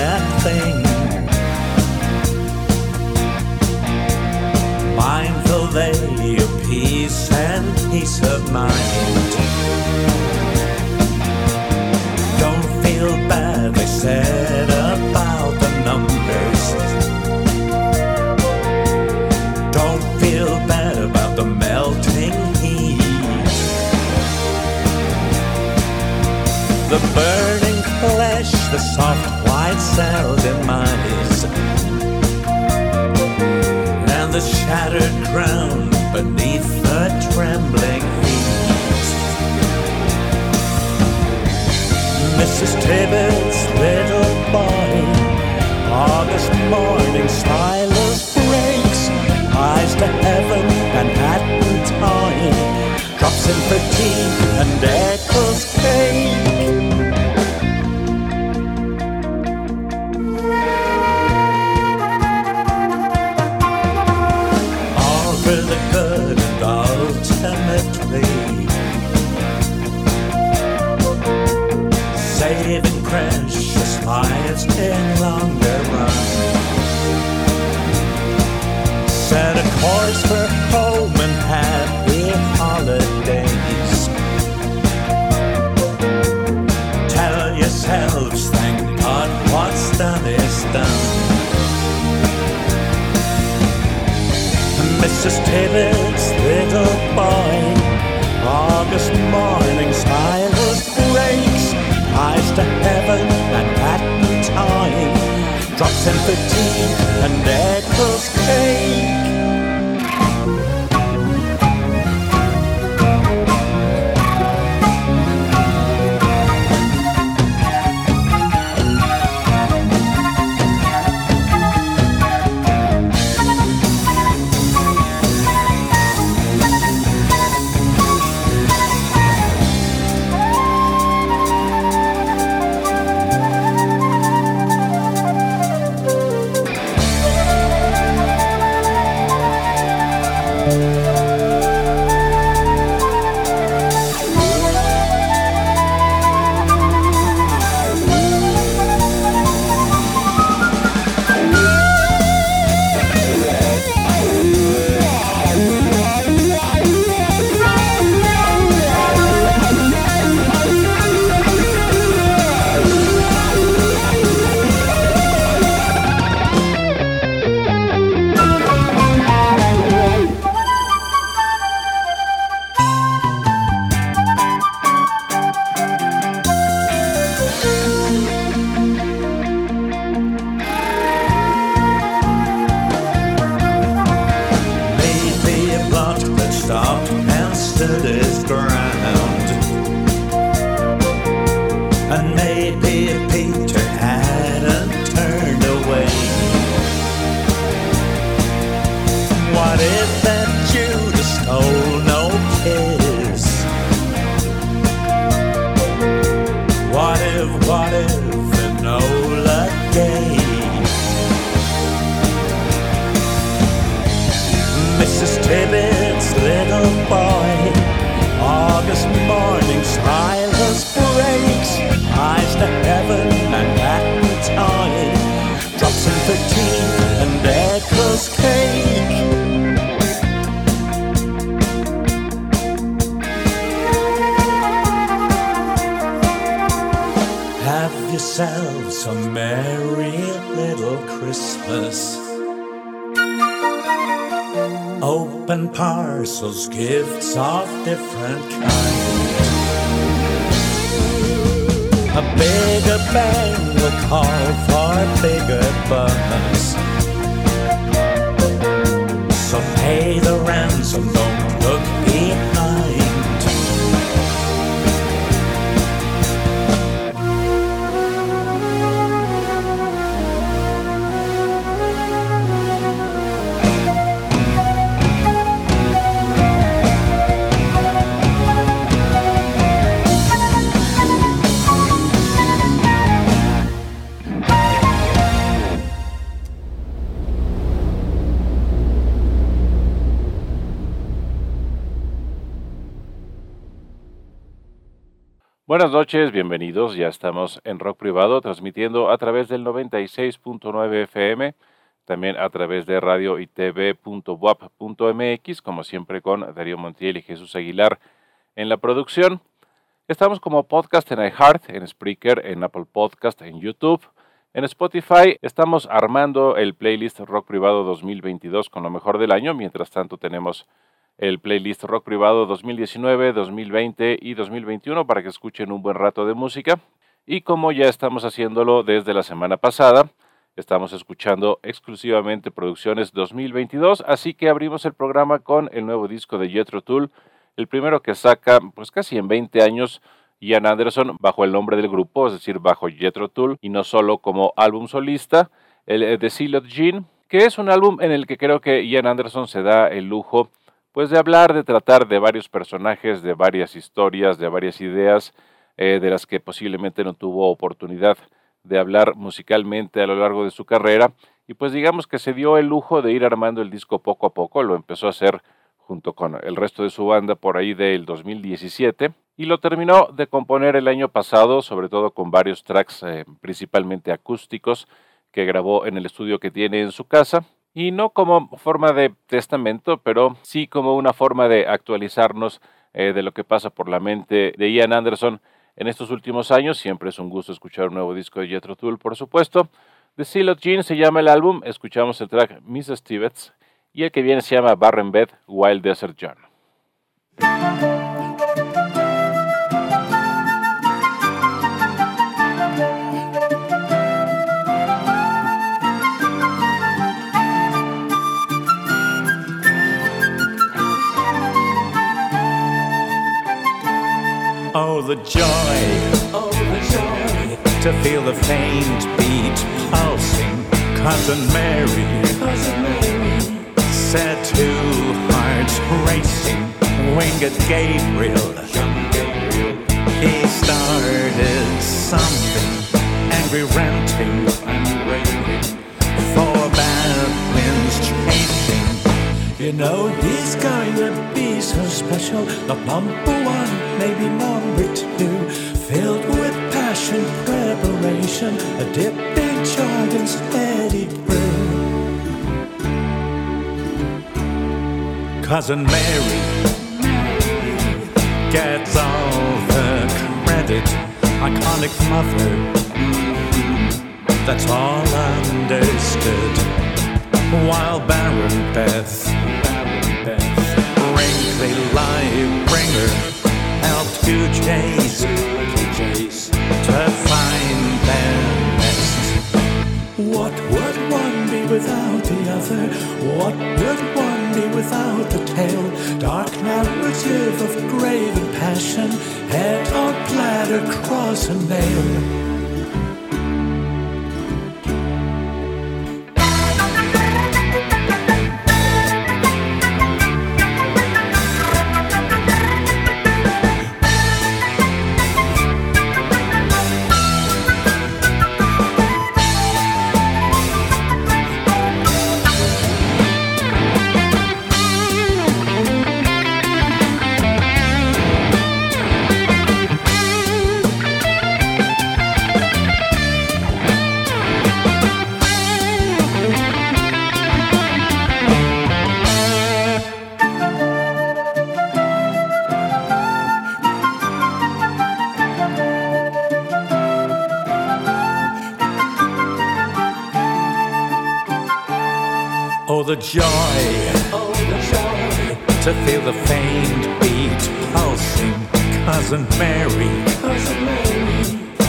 That thing. Mindful they of peace and peace of mind. Don't feel bad, they said about the numbers. Don't feel bad about the melting heat. The burning flesh, the soft thousand miles and the shattered ground beneath the trembling leaves. Mrs. Tibbetts' little body, August morning silence breaks, eyes to heaven and hat and time, drops in fatigue and echoes came. Lives in longer run. Set a course for home and happy holidays. Tell yourselves, thank God, what's done is done. Mrs. Tibbetts' little boy, And and echo us. Buenas noches, bienvenidos. Ya estamos en Rock Privado transmitiendo a través del 96.9 FM, también a través de radio y como siempre con Darío Montiel y Jesús Aguilar en la producción. Estamos como podcast en iHeart, en Spreaker, en Apple Podcast, en YouTube, en Spotify. Estamos armando el playlist Rock Privado 2022 con lo mejor del año. Mientras tanto tenemos el playlist Rock Privado 2019, 2020 y 2021 para que escuchen un buen rato de música. Y como ya estamos haciéndolo desde la semana pasada, estamos escuchando exclusivamente producciones 2022, así que abrimos el programa con el nuevo disco de Jethro Tull, el primero que saca pues casi en 20 años Ian Anderson bajo el nombre del grupo, es decir, bajo Jethro Tull y no solo como álbum solista, el The Seal Jean, que es un álbum en el que creo que Ian Anderson se da el lujo pues de hablar, de tratar de varios personajes, de varias historias, de varias ideas, eh, de las que posiblemente no tuvo oportunidad de hablar musicalmente a lo largo de su carrera. Y pues digamos que se dio el lujo de ir armando el disco poco a poco, lo empezó a hacer junto con el resto de su banda por ahí del 2017 y lo terminó de componer el año pasado, sobre todo con varios tracks eh, principalmente acústicos que grabó en el estudio que tiene en su casa y no como forma de testamento, pero sí como una forma de actualizarnos eh, de lo que pasa por la mente de Ian Anderson en estos últimos años. Siempre es un gusto escuchar un nuevo disco de Jethro Tull, por supuesto. The Seal of Jean se llama el álbum, escuchamos el track Mrs. Tibbets y el que viene se llama Barren Bed Wild Desert John. The joy, oh, the joy to feel the faint beat pulsing. Cousin Mary, Cousin Mary set two hearts racing. Winged Gabriel, Gabriel, he started something, angry ranting, for You know he's to be so special, not number one maybe number two, filled with passion, preparation, a dip in jargon steady brew. Cousin Mary gets all the credit, iconic mother, that's all understood. While Baron Beth, wrinkly life bringer helped to chase to find their nest. What would one be without the other? What would one be without the tale? Dark narrative of grave and passion, head on platter, cross and nail. Joy, oh, the joy to feel the faint beat pulsing. Cousin Mary, Cousin Mary,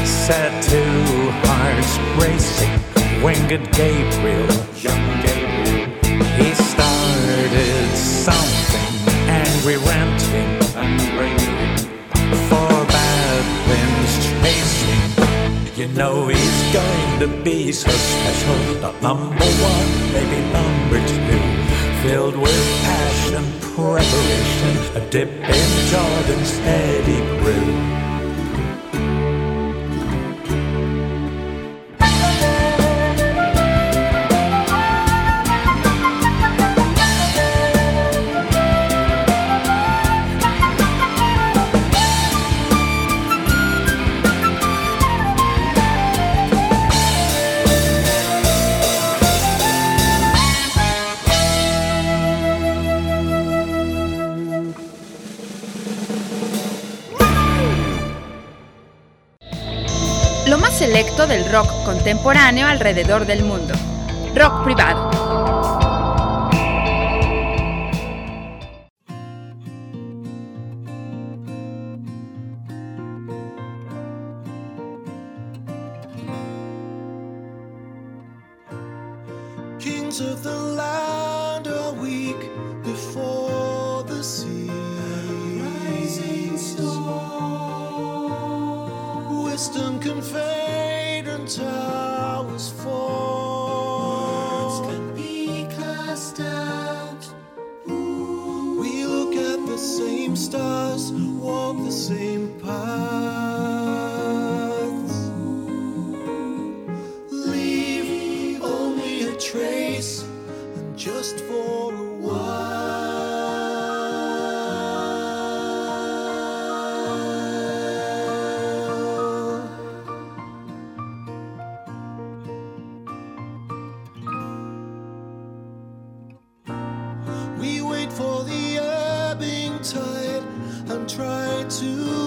set two hearts racing. Winged Gabriel, young Gabriel, he started something. Angry ranting, and for You know he's going to be so special, not number one, maybe number two filled with passion, preparation, a dip in Jordan's steady brew. Contemporáneo alrededor del mundo. Rock privado. To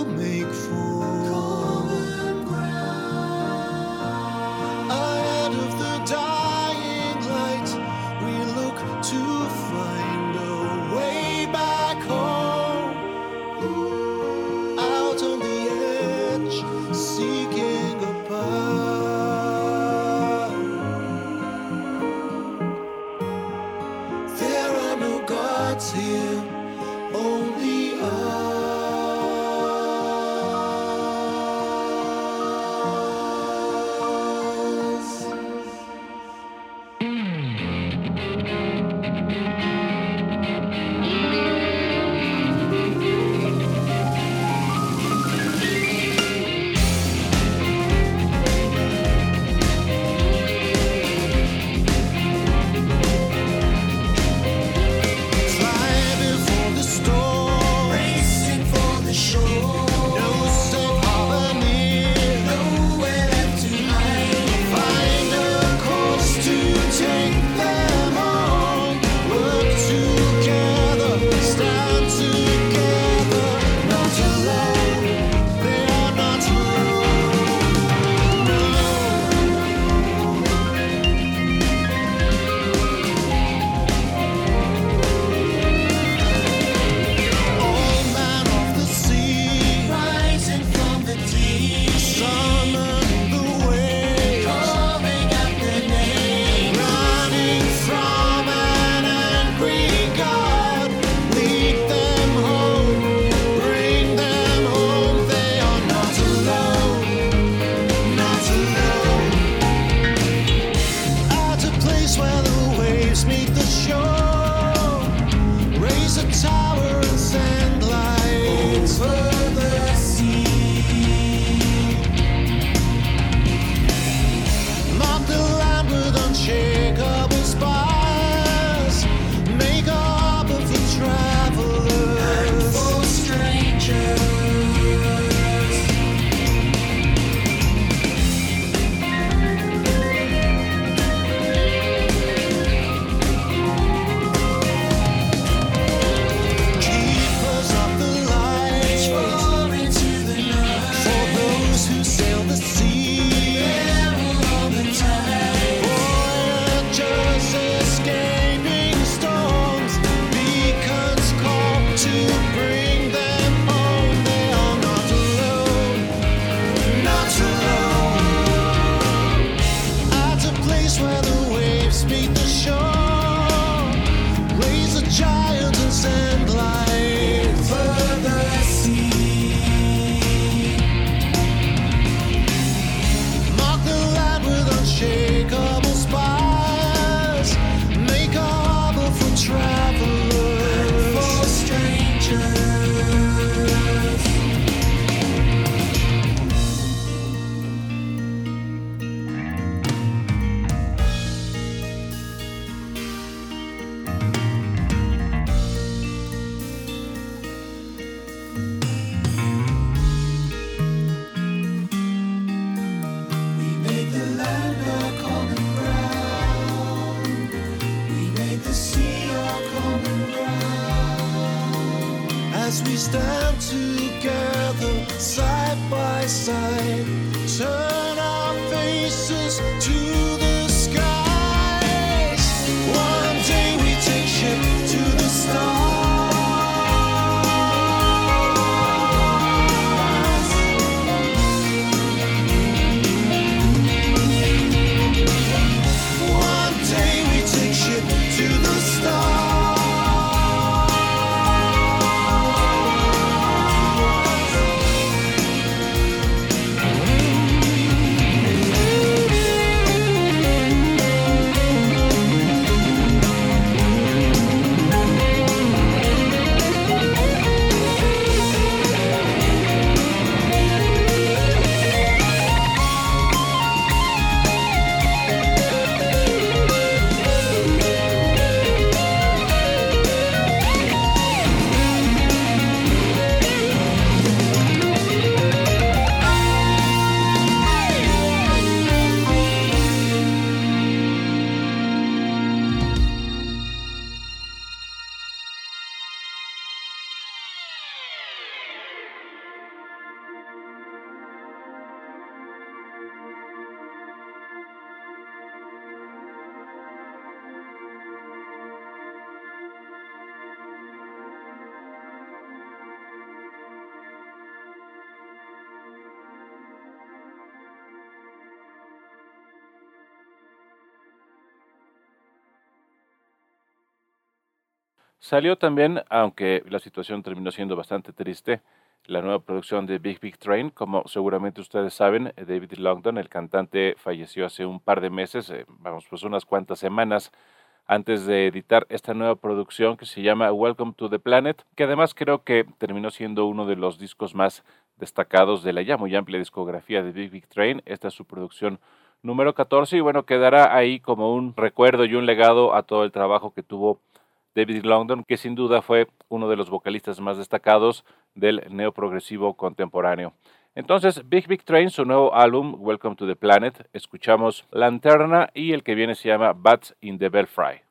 Salió también, aunque la situación terminó siendo bastante triste, la nueva producción de Big Big Train. Como seguramente ustedes saben, David Longdon, el cantante, falleció hace un par de meses, eh, vamos, pues unas cuantas semanas antes de editar esta nueva producción que se llama Welcome to the Planet, que además creo que terminó siendo uno de los discos más destacados de la ya muy amplia discografía de Big Big Train. Esta es su producción número 14 y bueno, quedará ahí como un recuerdo y un legado a todo el trabajo que tuvo David Longdon, que sin duda fue uno de los vocalistas más destacados del neoprogresivo contemporáneo. Entonces, Big Big Train, su nuevo álbum, Welcome to the Planet, escuchamos Lanterna y el que viene se llama Bats in the Belfry.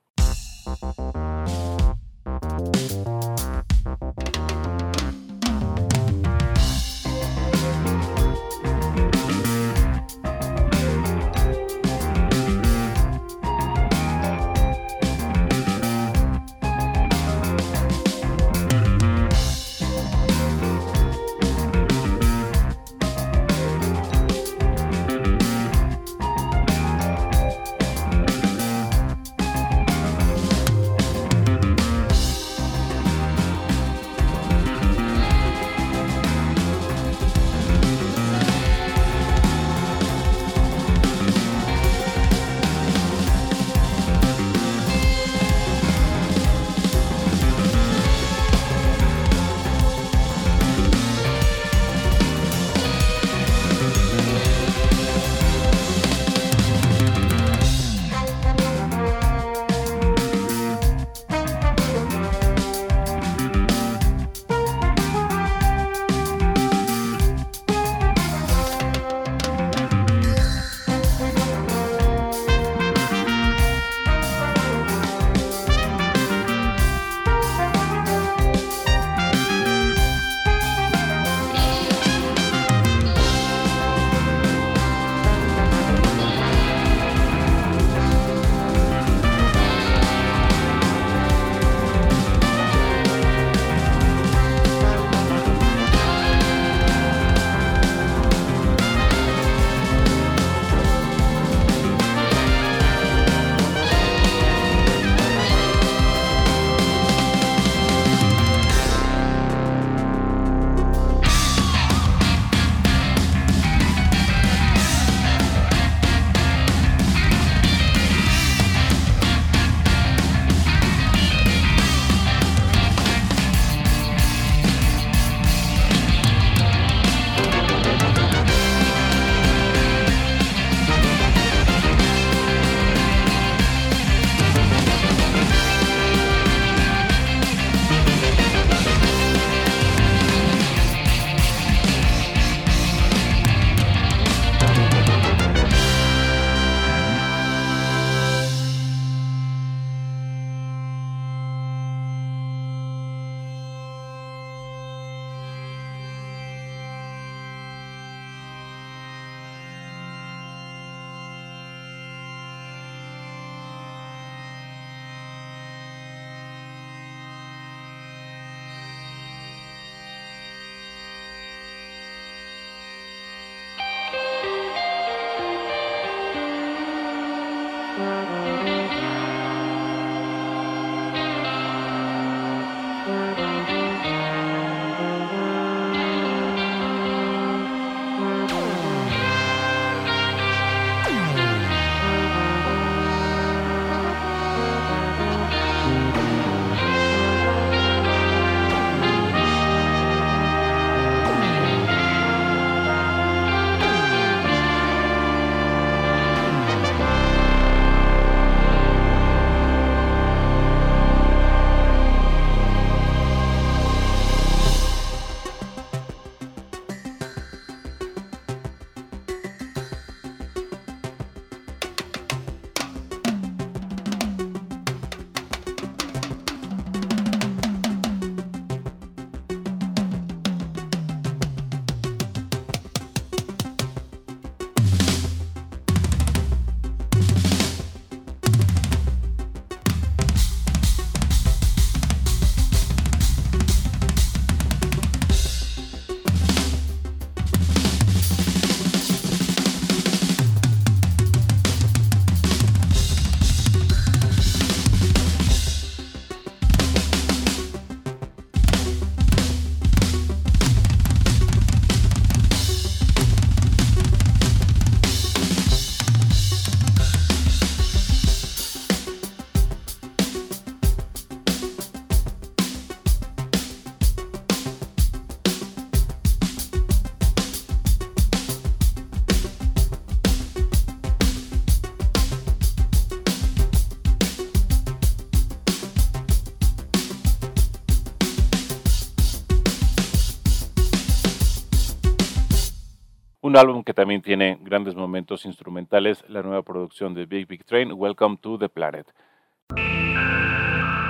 También tiene grandes momentos instrumentales, la nueva producción de Big Big Train, Welcome to the Planet.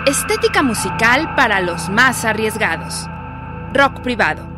Estética musical para los más arriesgados. Rock privado.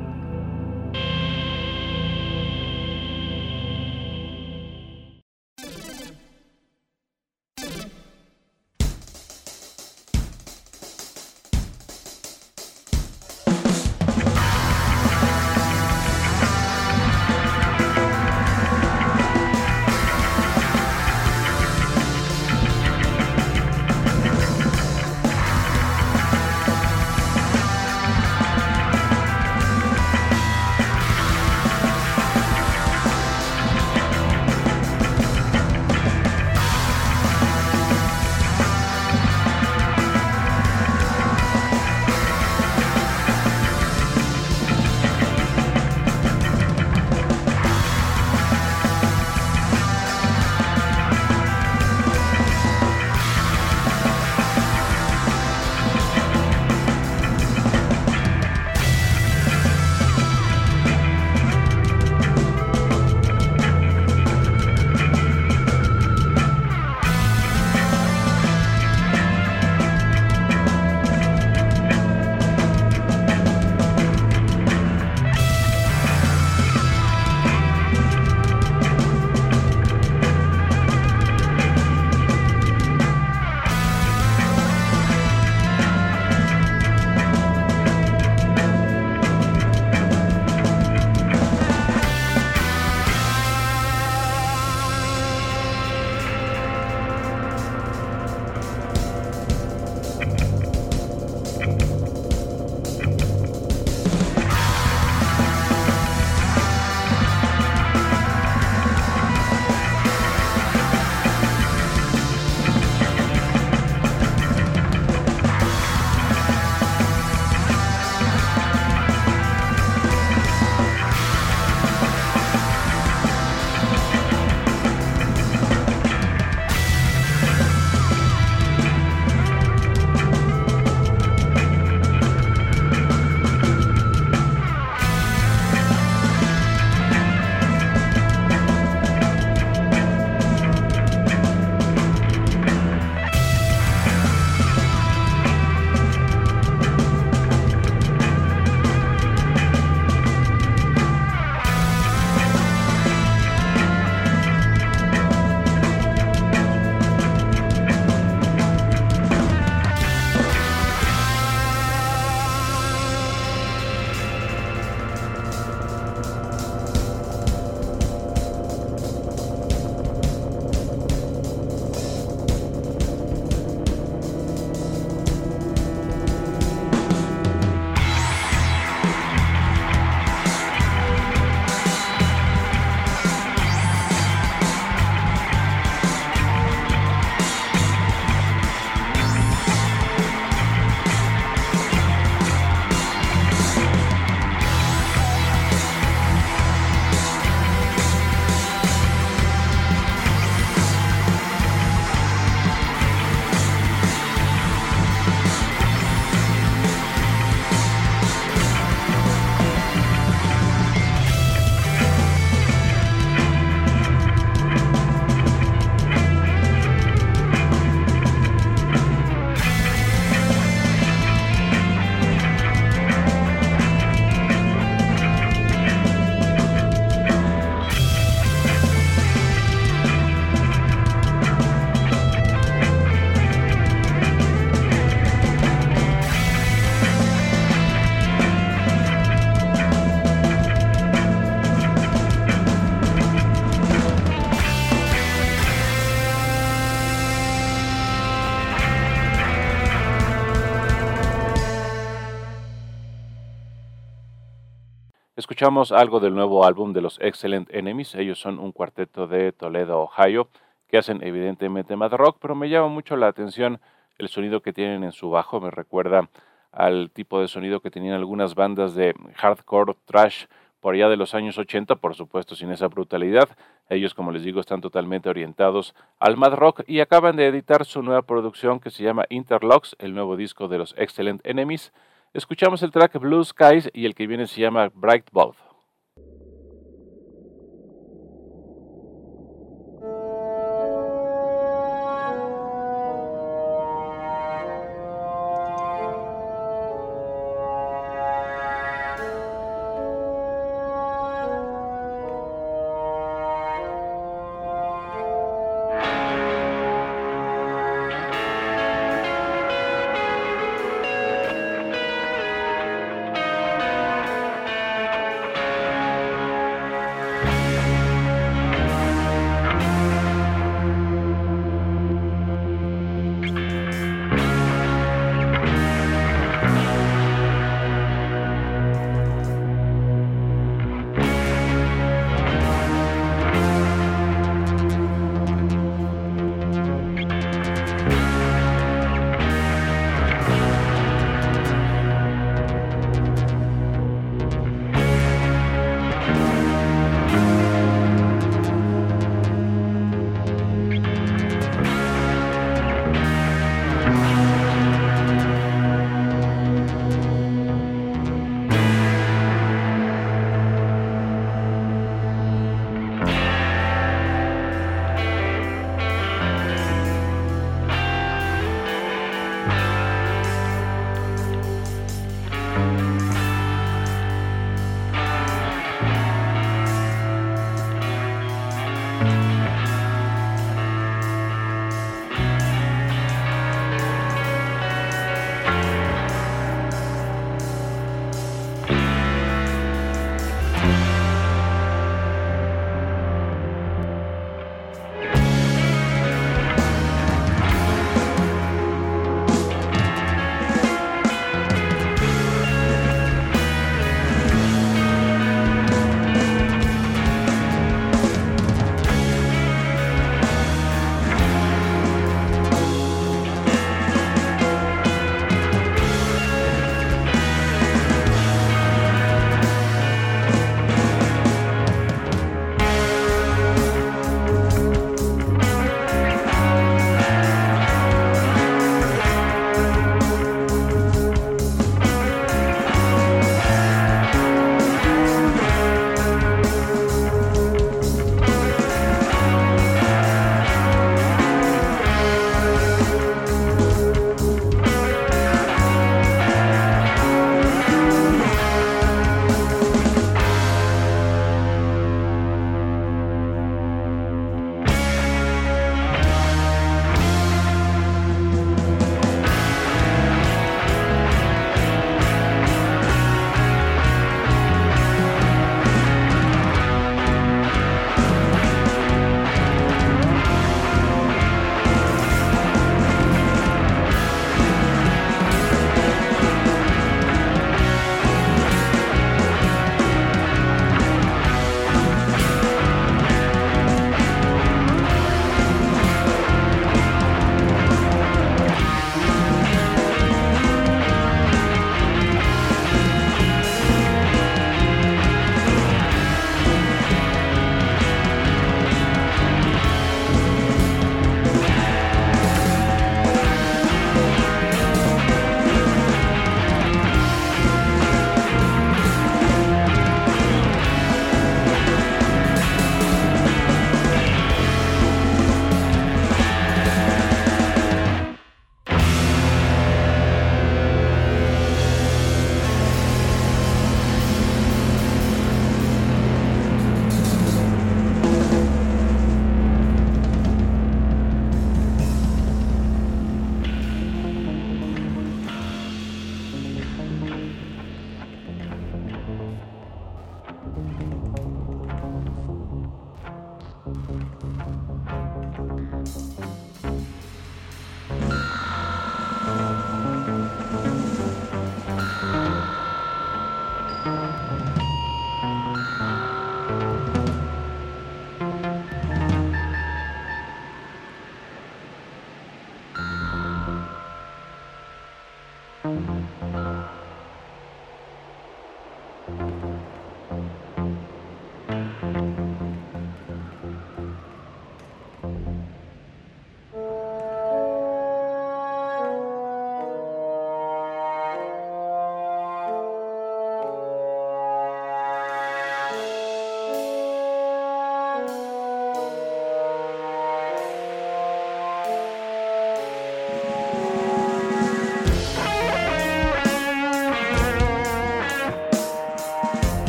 Escuchamos algo del nuevo álbum de los Excellent Enemies. Ellos son un cuarteto de Toledo, Ohio, que hacen evidentemente más rock, pero me llama mucho la atención el sonido que tienen en su bajo. Me recuerda al tipo de sonido que tenían algunas bandas de hardcore trash por allá de los años 80, por supuesto sin esa brutalidad. Ellos, como les digo, están totalmente orientados al mad rock y acaban de editar su nueva producción que se llama Interlocks, el nuevo disco de los Excellent Enemies. Escuchamos el track Blue Skies y el que viene se llama Bright Both.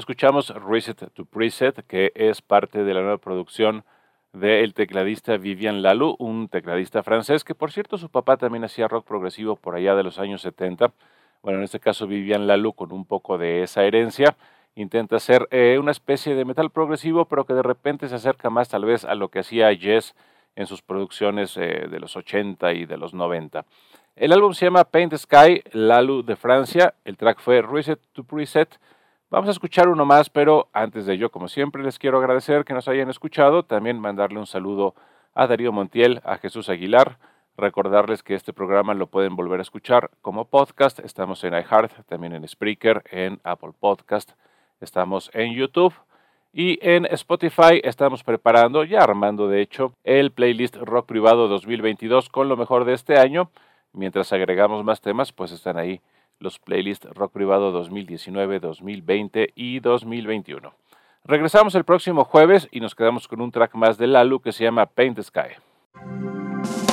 Escuchamos Reset to Preset, que es parte de la nueva producción del tecladista Vivian Lalu, un tecladista francés que, por cierto, su papá también hacía rock progresivo por allá de los años 70. Bueno, en este caso Vivian Lalu, con un poco de esa herencia, intenta hacer eh, una especie de metal progresivo, pero que de repente se acerca más tal vez a lo que hacía Jess en sus producciones eh, de los 80 y de los 90. El álbum se llama Paint the Sky, Lalu de Francia. El track fue Reset to Preset. Vamos a escuchar uno más, pero antes de ello, como siempre, les quiero agradecer que nos hayan escuchado. También mandarle un saludo a Darío Montiel, a Jesús Aguilar. Recordarles que este programa lo pueden volver a escuchar como podcast. Estamos en iHeart, también en Spreaker, en Apple Podcast. Estamos en YouTube. Y en Spotify estamos preparando, ya armando de hecho, el playlist Rock Privado 2022 con lo mejor de este año. Mientras agregamos más temas, pues están ahí los playlists Rock Privado 2019, 2020 y 2021. Regresamos el próximo jueves y nos quedamos con un track más de Lalu que se llama Paint the Sky.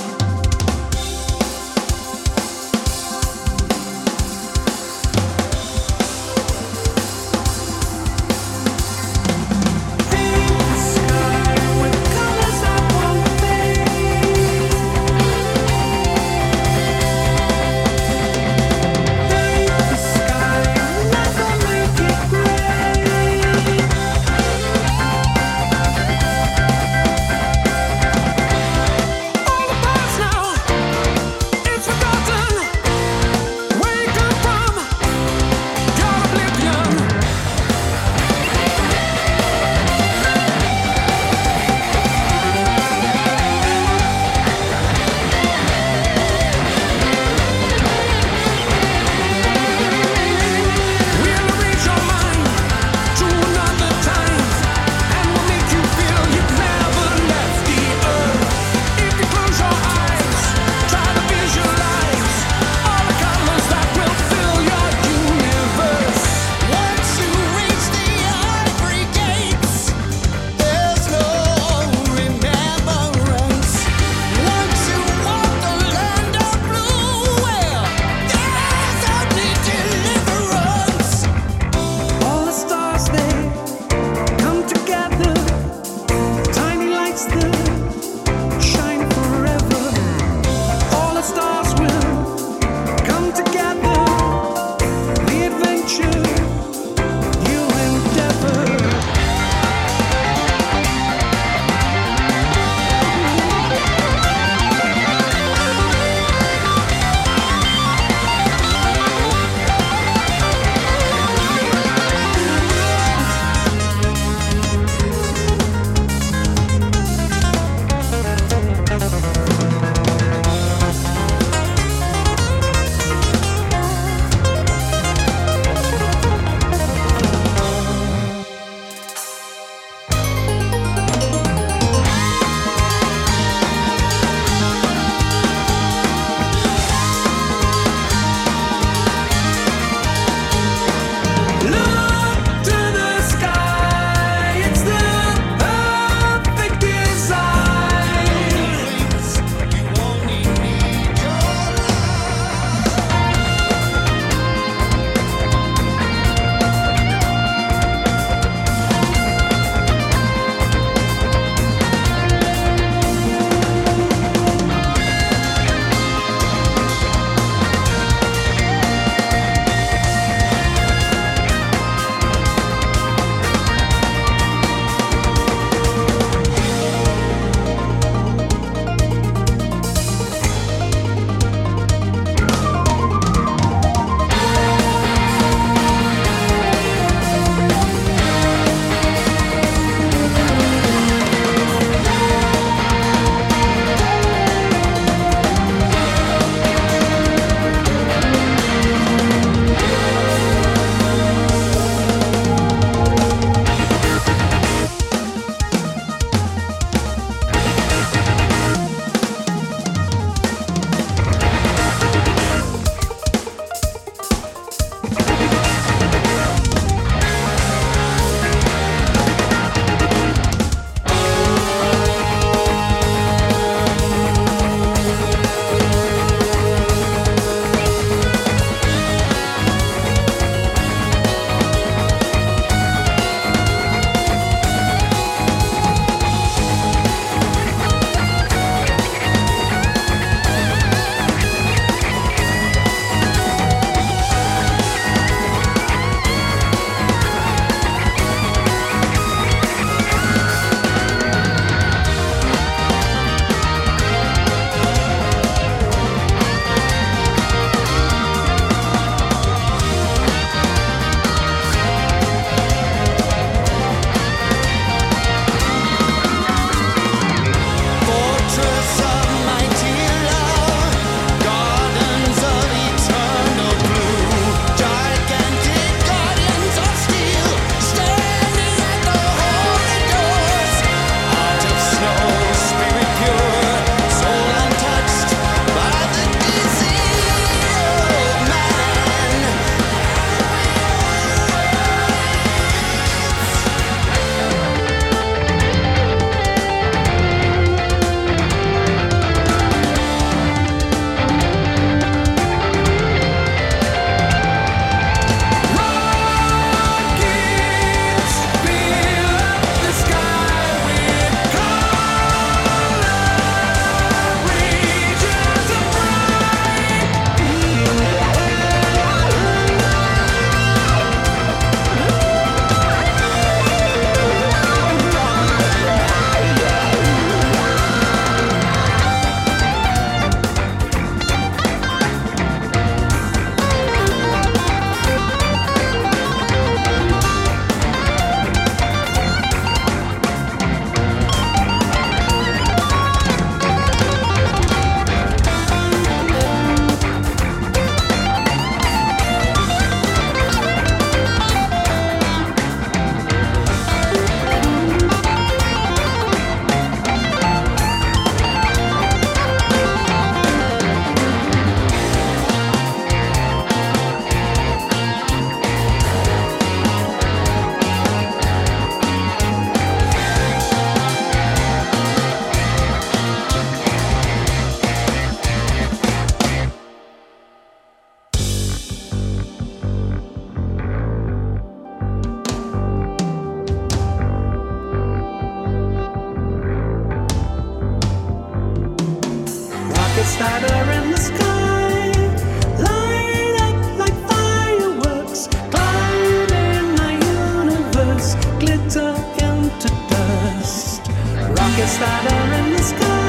In the sky,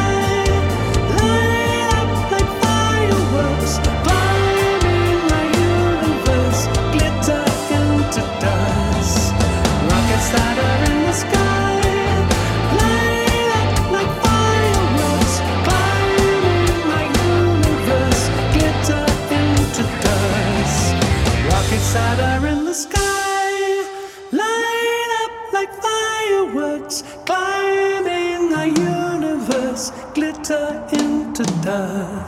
的。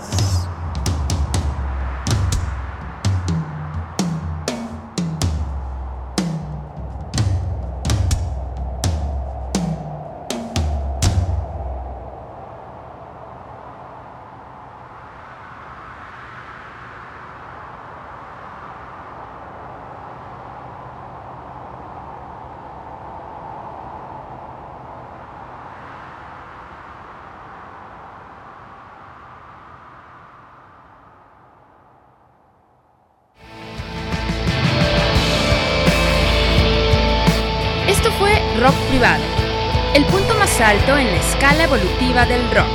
Del rock.